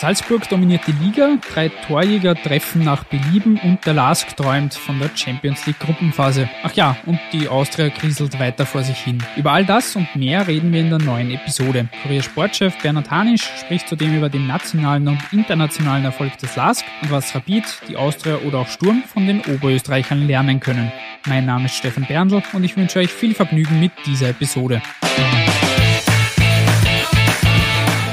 Salzburg dominiert die Liga, drei Torjäger treffen nach Belieben und der Lask träumt von der Champions League Gruppenphase. Ach ja, und die Austria kriselt weiter vor sich hin. Über all das und mehr reden wir in der neuen Episode. Kurier Sportchef Bernhard Hanisch spricht zudem über den nationalen und internationalen Erfolg des Lask und was Rapid, die Austria oder auch Sturm von den Oberösterreichern lernen können. Mein Name ist Stefan Berndl und ich wünsche euch viel Vergnügen mit dieser Episode.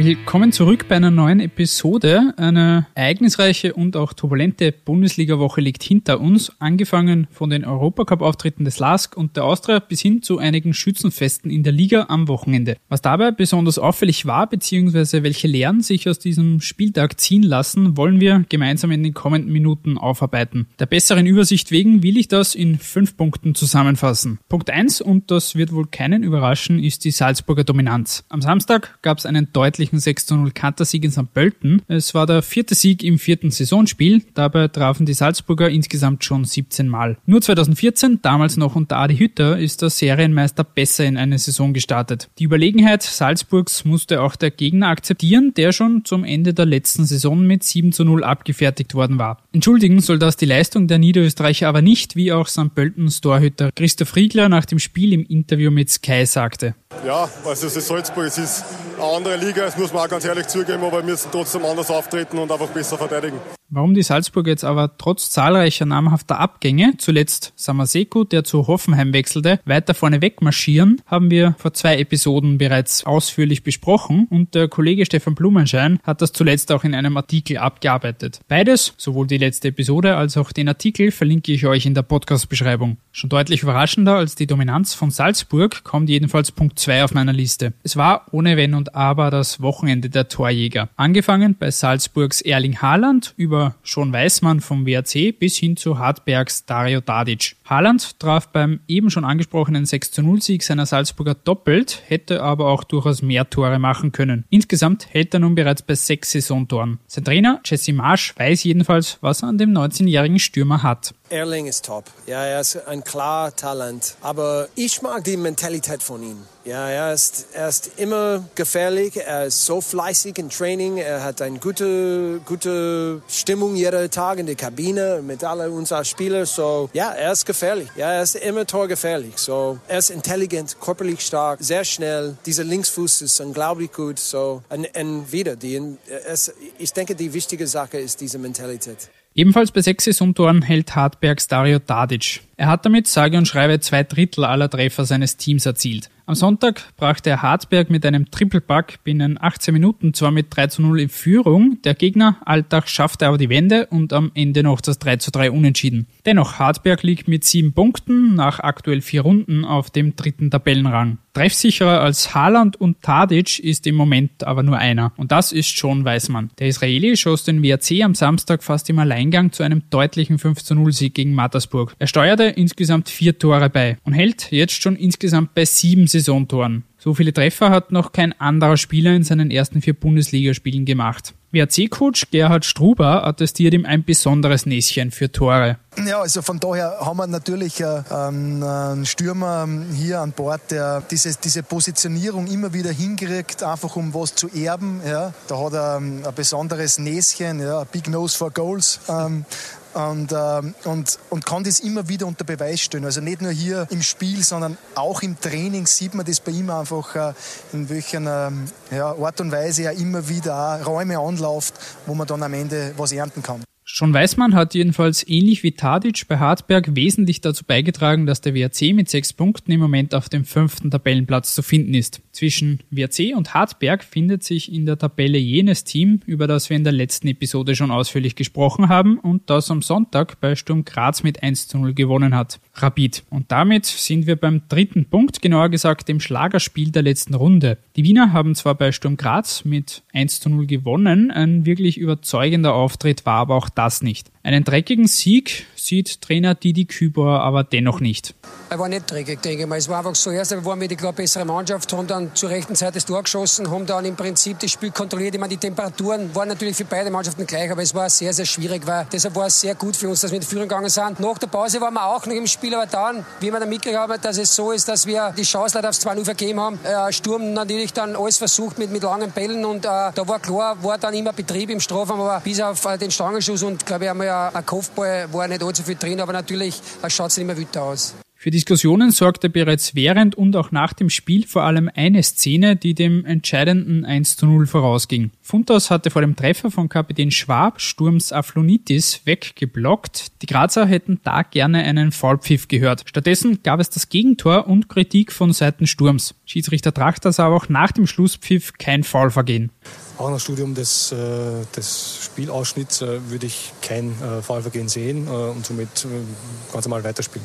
Willkommen zurück bei einer neuen Episode. Eine ereignisreiche und auch turbulente Bundesliga-Woche liegt hinter uns, angefangen von den Europacup-Auftritten des LASK und der Austria bis hin zu einigen Schützenfesten in der Liga am Wochenende. Was dabei besonders auffällig war, beziehungsweise welche Lehren sich aus diesem Spieltag ziehen lassen, wollen wir gemeinsam in den kommenden Minuten aufarbeiten. Der besseren Übersicht wegen will ich das in fünf Punkten zusammenfassen. Punkt eins und das wird wohl keinen überraschen, ist die Salzburger Dominanz. Am Samstag gab es einen deutlichen glorreichen 6 zu 0 Kantersieg in St. Pölten. Es war der vierte Sieg im vierten Saisonspiel. Dabei trafen die Salzburger insgesamt schon 17 Mal. Nur 2014, damals noch unter Adi Hütter, ist der Serienmeister besser in eine Saison gestartet. Die Überlegenheit Salzburgs musste auch der Gegner akzeptieren, der schon zum Ende der letzten Saison mit 7 zu 0 abgefertigt worden war. Entschuldigen soll das die Leistung der Niederösterreicher aber nicht, wie auch St. Pöltens Torhüter Christoph Riegler nach dem Spiel im Interview mit Sky sagte. Ja, also ist Salzburg, es ist eine andere Liga, das muss man auch ganz ehrlich zugeben, aber wir müssen trotzdem anders auftreten und einfach besser verteidigen. Warum die Salzburger jetzt aber trotz zahlreicher namhafter Abgänge, zuletzt Samaseko, der zu Hoffenheim wechselte, weiter vorne wegmarschieren, haben wir vor zwei Episoden bereits ausführlich besprochen und der Kollege Stefan Blumenschein hat das zuletzt auch in einem Artikel abgearbeitet. Beides, sowohl die letzte Episode als auch den Artikel, verlinke ich euch in der Podcast-Beschreibung. Schon deutlich überraschender als die Dominanz von Salzburg kommt jedenfalls Punkt 2 auf meiner Liste. Es war ohne Wenn und Aber das Wochenende der Torjäger. Angefangen bei Salzburgs Erling Haaland über über Schon Weißmann vom WRC bis hin zu Hartbergs Dario Dadic. Haaland traf beim eben schon angesprochenen 6-0-Sieg seiner Salzburger doppelt, hätte aber auch durchaus mehr Tore machen können. Insgesamt hält er nun bereits bei sechs Saisontoren. Sein Trainer Jesse Marsch weiß jedenfalls, was er an dem 19-jährigen Stürmer hat. Erling ist top. Ja, er ist ein klar Talent. Aber ich mag die Mentalität von ihm. Ja, er ist, er ist immer gefährlich. Er ist so fleißig im Training. Er hat eine gute, gute Stimmung jeden Tag in der Kabine mit allen unseren Spielern. So, ja, er ist gefährlich. Ja, er ist immer torgefährlich. So, er ist intelligent, körperlich stark, sehr schnell. Dieser Linksfuß ist unglaublich gut. So, und, und wieder, die, es, ich denke, die wichtige Sache ist diese Mentalität. Ebenfalls bei sechs Saisontoren hält Hartbergs Dario Tadic. Er hat damit sage und schreibe zwei Drittel aller Treffer seines Teams erzielt. Am Sonntag brachte er Hartberg mit einem Triple-Pack binnen 18 Minuten zwar mit 3 zu 0 in Führung, der Gegner Alltag schaffte aber die Wende und am Ende noch das 3 zu 3 unentschieden. Dennoch, Hartberg liegt mit sieben Punkten nach aktuell vier Runden auf dem dritten Tabellenrang. Treffsicherer als Haaland und Tadic ist im Moment aber nur einer. Und das ist schon Weißmann. Der Israeli schoss den WRC am Samstag fast im Alleingang zu einem deutlichen 5 zu 0 Sieg gegen Mattersburg. Er steuerte insgesamt vier Tore bei und hält jetzt schon insgesamt bei sieben Saisontoren. So viele Treffer hat noch kein anderer Spieler in seinen ersten vier Bundesligaspielen gemacht. WRC-Coach Gerhard Struber attestiert ihm ein besonderes Näschen für Tore. Ja, also von daher haben wir natürlich äh, einen Stürmer hier an Bord, der diese, diese Positionierung immer wieder hinkriegt, einfach um was zu erben. Ja. Da hat er ähm, ein besonderes Näschen, ja, Big Nose for Goals. Und, ähm, und, und kann das immer wieder unter Beweis stellen. Also nicht nur hier im Spiel, sondern auch im Training sieht man das bei ihm einfach, äh, in welcher ähm, ja, Art und Weise er immer wieder auch Räume anläuft, wo man dann am Ende was ernten kann. Schon Weißmann hat jedenfalls ähnlich wie Tadic bei Hartberg wesentlich dazu beigetragen, dass der WRC mit sechs Punkten im Moment auf dem fünften Tabellenplatz zu finden ist. Zwischen WRC und Hartberg findet sich in der Tabelle jenes Team, über das wir in der letzten Episode schon ausführlich gesprochen haben und das am Sonntag bei Sturm Graz mit 1 zu 0 gewonnen hat. Rapid. Und damit sind wir beim dritten Punkt, genauer gesagt dem Schlagerspiel der letzten Runde. Die Wiener haben zwar bei Sturm Graz mit 1 zu 0 gewonnen, ein wirklich überzeugender Auftritt war aber auch das nicht. Einen dreckigen Sieg sieht Trainer Didi Kübauer aber dennoch nicht. Er war nicht dreckig, denke ich mal. Es war einfach so, erst waren wir die klar bessere Mannschaft, haben dann zur rechten Zeit das Tor geschossen, haben dann im Prinzip das Spiel kontrolliert. Ich meine, die Temperaturen waren natürlich für beide Mannschaften gleich, aber es war sehr, sehr schwierig, weil deshalb war es sehr gut für uns, dass wir in die Führung gegangen sind. Nach der Pause waren wir auch noch im Spiel, aber dann, wie wir dann mitgekriegt haben, dass es so ist, dass wir die Chance leider aufs 2-0 vergeben haben. Äh, Sturm natürlich dann alles versucht mit, mit langen Bällen und äh, da war klar, war dann immer Betrieb im Strafraum, aber bis auf äh, den Stangenschuss und glaube ich ja ein Kopfball war nicht allzu viel drin, aber natürlich schaut es mehr weiter aus. Für Diskussionen sorgte bereits während und auch nach dem Spiel vor allem eine Szene, die dem entscheidenden 1 zu 0 vorausging. Funtos hatte vor dem Treffer von Kapitän Schwab Sturms Aflonitis weggeblockt. Die Grazer hätten da gerne einen Foulpfiff gehört. Stattdessen gab es das Gegentor und Kritik von Seiten Sturms. Schiedsrichter Trachter sah aber auch nach dem Schlusspfiff kein Foul vergehen. Auch nach Studium des, äh, des Spielausschnitts äh, würde ich kein äh, Foulvergehen sehen und somit ganz normal weiterspielen.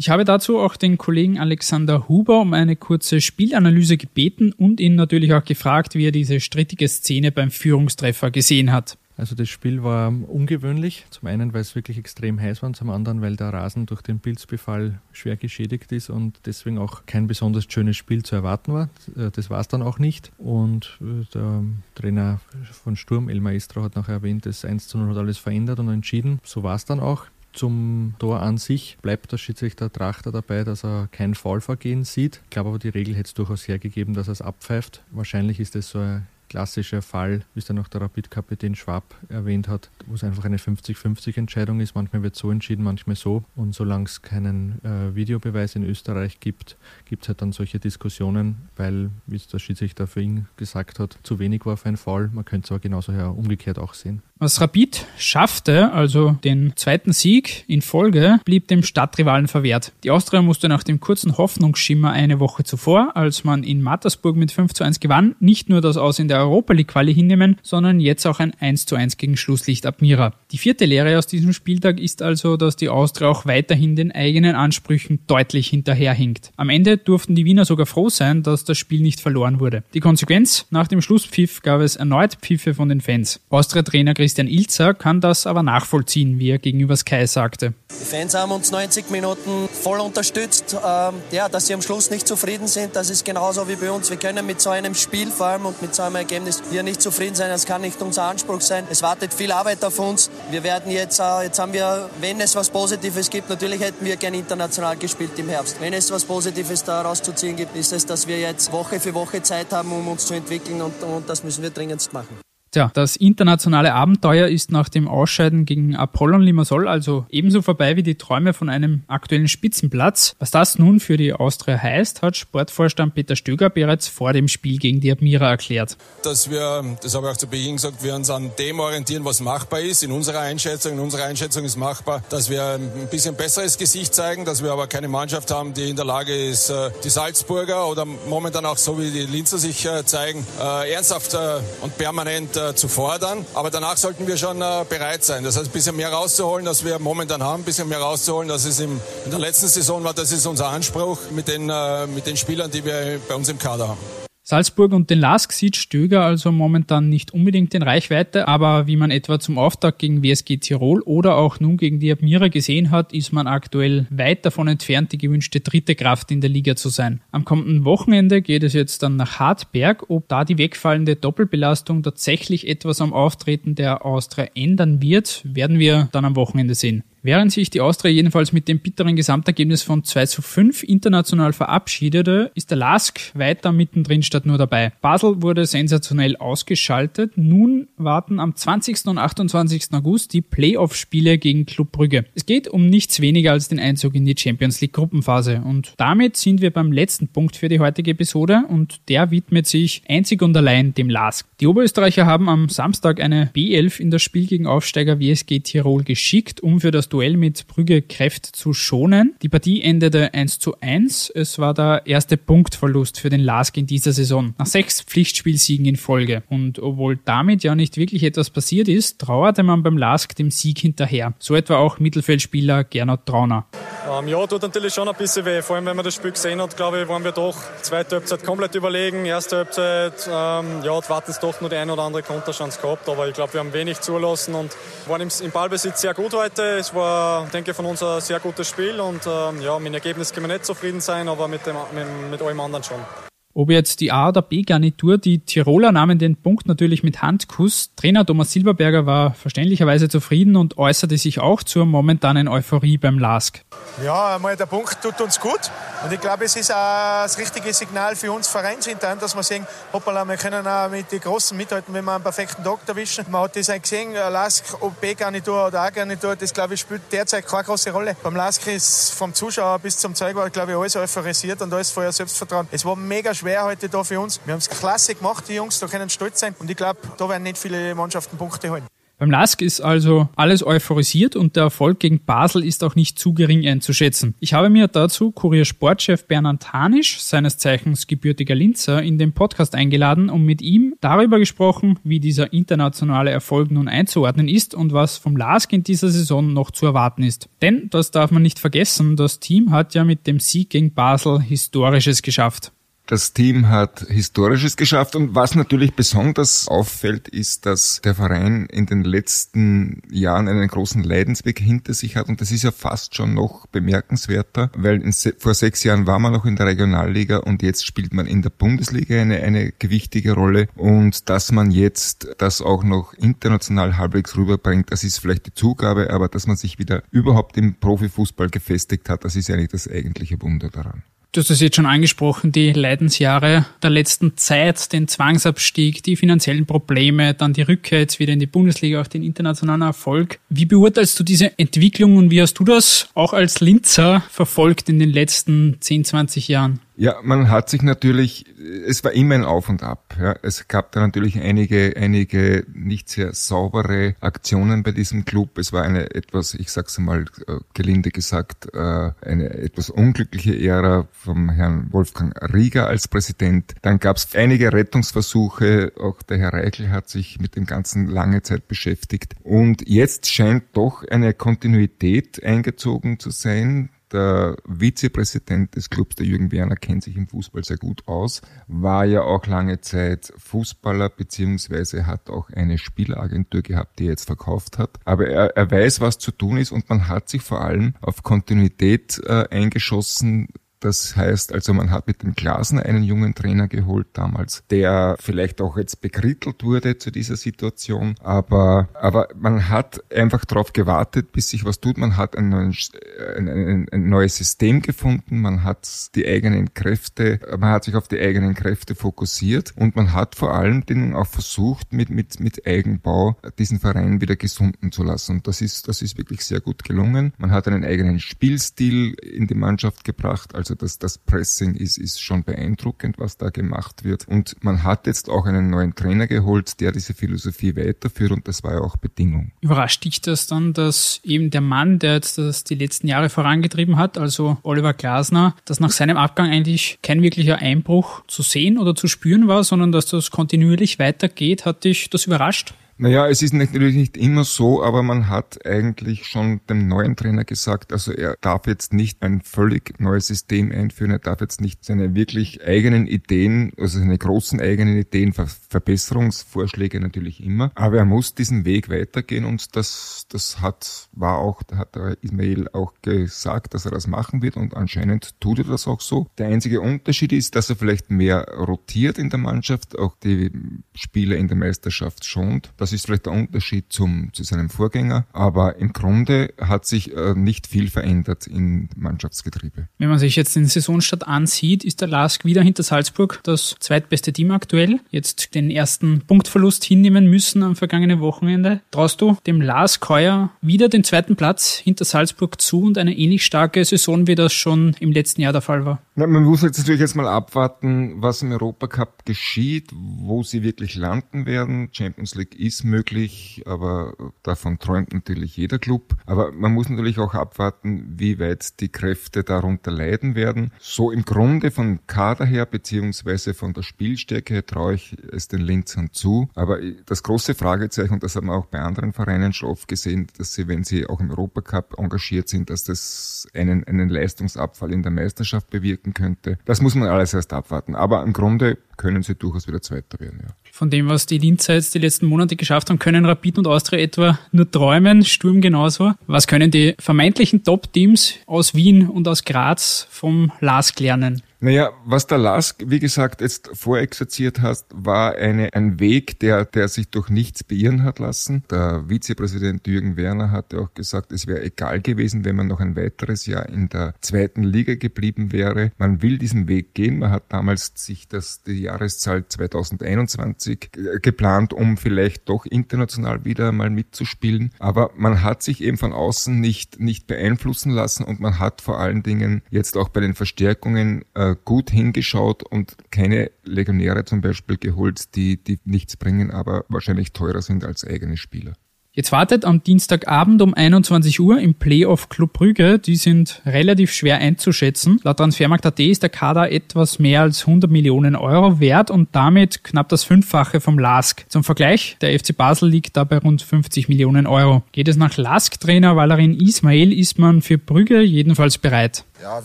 Ich habe dazu auch den Kollegen Alexander Huber um eine kurze Spielanalyse gebeten und ihn natürlich auch gefragt, wie er diese strittige Szene beim Führungstreffer gesehen hat. Also das Spiel war ungewöhnlich. Zum einen, weil es wirklich extrem heiß war und zum anderen, weil der Rasen durch den Pilzbefall schwer geschädigt ist und deswegen auch kein besonders schönes Spiel zu erwarten war. Das war es dann auch nicht. Und äh, der Trainer von Sturm, El Maestro, hat nachher erwähnt, das 1 zu 0 hat alles verändert und entschieden. So war es dann auch. Zum Tor an sich bleibt der Schiedsrichter Trachter dabei, dass er kein Foulvergehen sieht. Ich glaube aber, die Regel hätte es durchaus hergegeben, dass er es abpfeift. Wahrscheinlich ist es so ein klassischer Fall, wie es dann auch der Rapid-Kapitän Schwab erwähnt hat, wo es einfach eine 50-50-Entscheidung ist. Manchmal wird so entschieden, manchmal so. Und solange es keinen äh, Videobeweis in Österreich gibt, gibt es halt dann solche Diskussionen, weil, wie es der Schiedsrichter für ihn gesagt hat, zu wenig war für ein Foul. Man könnte es aber genauso her umgekehrt auch sehen. Was Rapid schaffte, also den zweiten Sieg in Folge, blieb dem Stadtrivalen verwehrt. Die Austria musste nach dem kurzen Hoffnungsschimmer eine Woche zuvor, als man in Mattersburg mit 5 zu 1 gewann, nicht nur das Aus in der Europa League Quali hinnehmen, sondern jetzt auch ein 1 zu 1 gegen Schlusslicht Admira. Die vierte Lehre aus diesem Spieltag ist also, dass die Austria auch weiterhin den eigenen Ansprüchen deutlich hinterherhinkt. Am Ende durften die Wiener sogar froh sein, dass das Spiel nicht verloren wurde. Die Konsequenz? Nach dem Schlusspfiff gab es erneut Pfiffe von den Fans. Austria-Trainer Christian Ilzer kann das aber nachvollziehen, wie er gegenüber Sky sagte. Die Fans haben uns 90 Minuten voll unterstützt. Ähm, ja, dass sie am Schluss nicht zufrieden sind, das ist genauso wie bei uns. Wir können mit so einem Spiel vor allem und mit so einem Ergebnis hier nicht zufrieden sein. Das kann nicht unser Anspruch sein. Es wartet viel Arbeit auf uns. Wir werden jetzt, äh, jetzt haben wir, wenn es was Positives gibt, natürlich hätten wir gerne international gespielt im Herbst. Wenn es was Positives daraus zu ziehen gibt, ist es, dass wir jetzt Woche für Woche Zeit haben, um uns zu entwickeln und, und das müssen wir dringendst machen. Tja, das internationale Abenteuer ist nach dem Ausscheiden gegen Apollon Limassol also ebenso vorbei wie die Träume von einem aktuellen Spitzenplatz. Was das nun für die Austria heißt, hat Sportvorstand Peter Stöger bereits vor dem Spiel gegen die Admira erklärt. Dass wir, das habe ich auch zu Beginn gesagt, wir uns an dem orientieren, was machbar ist. In unserer Einschätzung, in unserer Einschätzung ist machbar, dass wir ein bisschen besseres Gesicht zeigen, dass wir aber keine Mannschaft haben, die in der Lage ist, äh, die Salzburger oder momentan auch so wie die Linzer sich äh, zeigen, äh, ernsthaft und permanent äh, zu fordern. Aber danach sollten wir schon äh, bereit sein. Das heißt, ein bisschen mehr rauszuholen, als wir momentan haben, ein bisschen mehr rauszuholen, als es im, in der letzten Saison war. Das ist unser Anspruch mit den, äh, mit den Spielern, die wir bei uns im Kader haben. Salzburg und den Lask sieht Stöger also momentan nicht unbedingt in Reichweite, aber wie man etwa zum Auftakt gegen WSG Tirol oder auch nun gegen die Admira gesehen hat, ist man aktuell weit davon entfernt, die gewünschte dritte Kraft in der Liga zu sein. Am kommenden Wochenende geht es jetzt dann nach Hartberg. Ob da die wegfallende Doppelbelastung tatsächlich etwas am Auftreten der Austria ändern wird, werden wir dann am Wochenende sehen. Während sich die Austria jedenfalls mit dem bitteren Gesamtergebnis von 2 zu 5 international verabschiedete, ist der Lask weiter mittendrin statt nur dabei. Basel wurde sensationell ausgeschaltet. Nun warten am 20. und 28. August die Playoff-Spiele gegen Club Brügge. Es geht um nichts weniger als den Einzug in die Champions League Gruppenphase. Und damit sind wir beim letzten Punkt für die heutige Episode und der widmet sich einzig und allein dem Lask. Die Oberösterreicher haben am Samstag eine B11 in das Spiel gegen Aufsteiger WSG Tirol geschickt, um für das Duell mit Brügge Kräfte zu schonen. Die Partie endete 1 zu 1. Es war der erste Punktverlust für den LASK in dieser Saison. Nach sechs Pflichtspielsiegen in Folge. Und obwohl damit ja nicht wirklich etwas passiert ist, trauerte man beim LASK dem Sieg hinterher. So etwa auch Mittelfeldspieler Gernot Trauner. Ähm, ja, tut natürlich schon ein bisschen weh. Vor allem, wenn man das Spiel gesehen hat, glaube ich, waren wir doch zweite Halbzeit komplett überlegen. Erste Halbzeit, ähm, ja, warten es doch nur die eine oder andere Konterchance gehabt. Aber ich glaube, wir haben wenig zulassen und waren im, im Ballbesitz sehr gut heute. Es war, denke ich, von uns ein sehr gutes Spiel und ähm, ja, mit dem Ergebnis können wir nicht zufrieden sein, aber mit, dem, mit, mit allem anderen schon. Ob jetzt die A- oder B-Garnitur, die Tiroler nahmen den Punkt natürlich mit Handkuss. Trainer Thomas Silberberger war verständlicherweise zufrieden und äußerte sich auch zur momentanen Euphorie beim LASK. Ja, einmal der Punkt tut uns gut und ich glaube, es ist auch das richtige Signal für uns Vereinsintern, dass wir sehen, hoppala, wir können auch mit den Großen mithalten, wenn wir einen perfekten Tag erwischen. Man hat das auch gesehen, LASK, ob B-Garnitur oder A-Garnitur, das glaube ich spielt derzeit keine große Rolle. Beim LASK ist vom Zuschauer bis zum Zuschauer, glaube ich, alles euphorisiert und alles vorher Selbstvertrauen. Es war mega schwer schwer heute da für uns. Wir haben es klasse gemacht, die Jungs, da können stolz sein. Und ich glaube, da werden nicht viele Mannschaften Punkte holen. Beim LASK ist also alles euphorisiert und der Erfolg gegen Basel ist auch nicht zu gering einzuschätzen. Ich habe mir dazu Kurier-Sportchef Bernhard Hanisch, seines Zeichens gebürtiger Linzer, in den Podcast eingeladen und mit ihm darüber gesprochen, wie dieser internationale Erfolg nun einzuordnen ist und was vom LASK in dieser Saison noch zu erwarten ist. Denn, das darf man nicht vergessen, das Team hat ja mit dem Sieg gegen Basel Historisches geschafft. Das Team hat Historisches geschafft und was natürlich besonders auffällt, ist, dass der Verein in den letzten Jahren einen großen Leidensweg hinter sich hat und das ist ja fast schon noch bemerkenswerter, weil vor sechs Jahren war man noch in der Regionalliga und jetzt spielt man in der Bundesliga eine, eine gewichtige Rolle und dass man jetzt das auch noch international halbwegs rüberbringt, das ist vielleicht die Zugabe, aber dass man sich wieder überhaupt im Profifußball gefestigt hat, das ist eigentlich das eigentliche Wunder daran. Du hast es jetzt schon angesprochen, die Leidensjahre der letzten Zeit, den Zwangsabstieg, die finanziellen Probleme, dann die Rückkehr jetzt wieder in die Bundesliga, auch den internationalen Erfolg. Wie beurteilst du diese Entwicklung und wie hast du das auch als Linzer verfolgt in den letzten 10, 20 Jahren? Ja, man hat sich natürlich, es war immer ein Auf und Ab. Ja. Es gab da natürlich einige, einige nicht sehr saubere Aktionen bei diesem Club. Es war eine etwas, ich sag's mal äh, gelinde gesagt, äh, eine etwas unglückliche Ära vom Herrn Wolfgang Rieger als Präsident. Dann gab es einige Rettungsversuche. Auch der Herr Reichel hat sich mit dem Ganzen lange Zeit beschäftigt. Und jetzt scheint doch eine Kontinuität eingezogen zu sein der Vizepräsident des Clubs, der Jürgen Werner, kennt sich im Fußball sehr gut aus, war ja auch lange Zeit Fußballer, beziehungsweise hat auch eine Spieleragentur gehabt, die er jetzt verkauft hat. Aber er, er weiß, was zu tun ist und man hat sich vor allem auf Kontinuität äh, eingeschossen, das heißt also, man hat mit dem Glasner einen jungen Trainer geholt damals, der vielleicht auch jetzt bekrittelt wurde zu dieser Situation, aber, aber man hat einfach darauf gewartet, bis sich was tut. Man hat ein, neues, ein, ein, neues System gefunden, man hat die eigenen Kräfte, man hat sich auf die eigenen Kräfte fokussiert und man hat vor allen Dingen auch versucht, mit, mit, mit Eigenbau diesen Verein wieder gesunden zu lassen. Und das ist, das ist wirklich sehr gut gelungen. Man hat einen eigenen Spielstil in die Mannschaft gebracht, also also das, das Pressing ist, ist schon beeindruckend, was da gemacht wird. Und man hat jetzt auch einen neuen Trainer geholt, der diese Philosophie weiterführt und das war ja auch Bedingung. Überrascht dich das dann, dass eben der Mann, der jetzt das die letzten Jahre vorangetrieben hat, also Oliver Glasner, dass nach seinem Abgang eigentlich kein wirklicher Einbruch zu sehen oder zu spüren war, sondern dass das kontinuierlich weitergeht? Hat dich das überrascht? Naja, es ist natürlich nicht immer so, aber man hat eigentlich schon dem neuen Trainer gesagt, also er darf jetzt nicht ein völlig neues System einführen, er darf jetzt nicht seine wirklich eigenen Ideen, also seine großen eigenen Ideen, Ver Verbesserungsvorschläge natürlich immer, aber er muss diesen Weg weitergehen und das, das hat, war auch, hat der Ismail auch gesagt, dass er das machen wird und anscheinend tut er das auch so. Der einzige Unterschied ist, dass er vielleicht mehr rotiert in der Mannschaft, auch die Spieler in der Meisterschaft schont, Das ist vielleicht der Unterschied zum, zu seinem Vorgänger. Aber im Grunde hat sich äh, nicht viel verändert im Mannschaftsgetriebe. Wenn man sich jetzt den Saisonstart ansieht, ist der Lask wieder hinter Salzburg das zweitbeste Team aktuell. Jetzt den ersten Punktverlust hinnehmen müssen am vergangenen Wochenende. Traust du dem Lask heuer wieder den zweiten Platz hinter Salzburg zu und eine ähnlich starke Saison, wie das schon im letzten Jahr der Fall war? Ja, man muss jetzt natürlich jetzt mal abwarten, was im Europacup geschieht, wo sie wirklich landen werden. Champions League ist möglich, aber davon träumt natürlich jeder Club. Aber man muss natürlich auch abwarten, wie weit die Kräfte darunter leiden werden. So im Grunde von Kader her, beziehungsweise von der Spielstärke traue ich es den Linzern zu. Aber das große Fragezeichen, und das haben wir auch bei anderen Vereinen schon oft gesehen, dass sie, wenn sie auch im Europacup engagiert sind, dass das einen, einen Leistungsabfall in der Meisterschaft bewirken könnte. Das muss man alles erst abwarten. Aber im Grunde können sie durchaus wieder Zweiter werden, ja. Von dem, was die Linzer jetzt die letzten Monate geschafft haben, können Rapid und Austria etwa nur träumen, Sturm genauso. Was können die vermeintlichen Top-Teams aus Wien und aus Graz vom LASK lernen? Naja, was der Lask, wie gesagt, jetzt vorexerziert hast, war eine, ein Weg, der, der sich durch nichts beirren hat lassen. Der Vizepräsident Jürgen Werner hatte auch gesagt, es wäre egal gewesen, wenn man noch ein weiteres Jahr in der zweiten Liga geblieben wäre. Man will diesen Weg gehen. Man hat damals sich das, die Jahreszahl 2021 geplant, um vielleicht doch international wieder mal mitzuspielen. Aber man hat sich eben von außen nicht, nicht beeinflussen lassen und man hat vor allen Dingen jetzt auch bei den Verstärkungen äh, gut hingeschaut und keine Legionäre zum Beispiel geholt, die, die nichts bringen, aber wahrscheinlich teurer sind als eigene Spieler. Jetzt wartet am Dienstagabend um 21 Uhr im Playoff Club Brügge. Die sind relativ schwer einzuschätzen. Laut Transfermarkt.at ist der Kader etwas mehr als 100 Millionen Euro wert und damit knapp das Fünffache vom LASK. Zum Vergleich, der FC Basel liegt da bei rund 50 Millionen Euro. Geht es nach LASK-Trainer Valerin Ismail, ist man für Brügge jedenfalls bereit. Ja,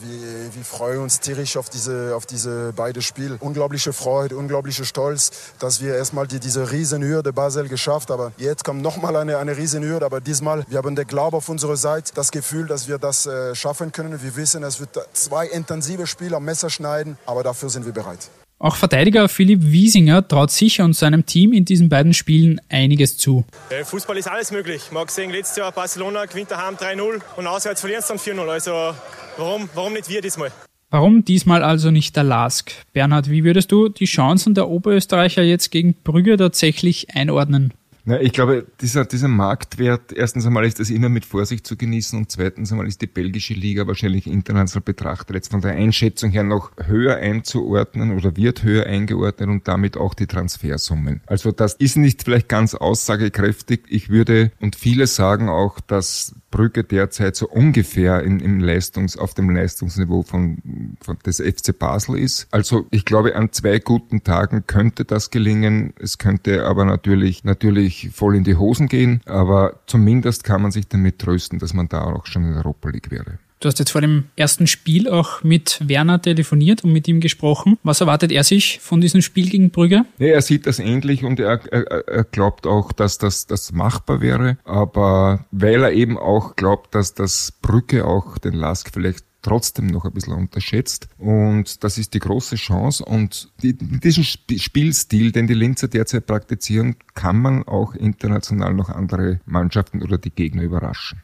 wir, wir freuen uns tierisch auf diese, auf diese beide Spiele. Unglaubliche Freude, unglaubliche Stolz, dass wir erstmal die, diese Riesenhürde Basel geschafft haben. Aber jetzt kommt nochmal eine, eine Riesenhürde, aber diesmal, wir haben den Glauben auf unserer Seite, das Gefühl, dass wir das äh, schaffen können. Wir wissen, es wird zwei intensive Spiele am Messer schneiden, aber dafür sind wir bereit. Auch Verteidiger Philipp Wiesinger traut sich und seinem Team in diesen beiden Spielen einiges zu. Fußball ist alles möglich. Man hat gesehen, letztes Jahr Barcelona gewinnt daheim 3-0 und auswärts verliert es dann 4-0. Also warum, warum nicht wir diesmal? Warum diesmal also nicht der Lask? Bernhard, wie würdest du die Chancen der Oberösterreicher jetzt gegen Brügge tatsächlich einordnen? Na, ich glaube, dieser, dieser Marktwert, erstens einmal ist das immer mit Vorsicht zu genießen und zweitens einmal ist die belgische Liga wahrscheinlich international betrachtet jetzt von der Einschätzung her noch höher einzuordnen oder wird höher eingeordnet und damit auch die Transfersummen. Also das ist nicht vielleicht ganz aussagekräftig. Ich würde und viele sagen auch, dass Brügge derzeit so ungefähr in, im Leistungs, auf dem Leistungsniveau von, von des FC Basel ist. Also ich glaube, an zwei guten Tagen könnte das gelingen. Es könnte aber natürlich, natürlich voll in die Hosen gehen. Aber zumindest kann man sich damit trösten, dass man da auch schon in der Europa League wäre. Du hast jetzt vor dem ersten Spiel auch mit Werner telefoniert und mit ihm gesprochen. Was erwartet er sich von diesem Spiel gegen Brügge? Ja, er sieht das ähnlich und er, er, er glaubt auch, dass das, das machbar wäre. Aber weil er eben auch glaubt, dass das Brügge auch den Lask vielleicht trotzdem noch ein bisschen unterschätzt. Und das ist die große Chance. Und die, diesen Spielstil, den die Linzer derzeit praktizieren, kann man auch international noch andere Mannschaften oder die Gegner überraschen.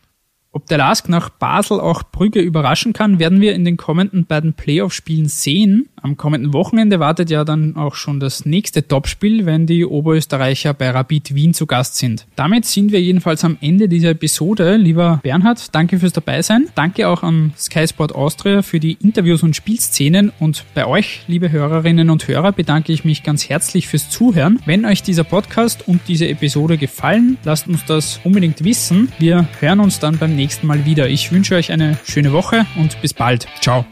Ob der Lask nach Basel auch Brügge überraschen kann, werden wir in den kommenden beiden Playoff-Spielen sehen. Am kommenden Wochenende wartet ja dann auch schon das nächste Topspiel, wenn die Oberösterreicher bei Rapid Wien zu Gast sind. Damit sind wir jedenfalls am Ende dieser Episode. Lieber Bernhard, danke fürs Dabeisein. Danke auch an Sky Sport Austria für die Interviews und Spielszenen. Und bei euch, liebe Hörerinnen und Hörer, bedanke ich mich ganz herzlich fürs Zuhören. Wenn euch dieser Podcast und diese Episode gefallen, lasst uns das unbedingt wissen. Wir hören uns dann beim nächsten Mal wieder. Ich wünsche euch eine schöne Woche und bis bald. Ciao.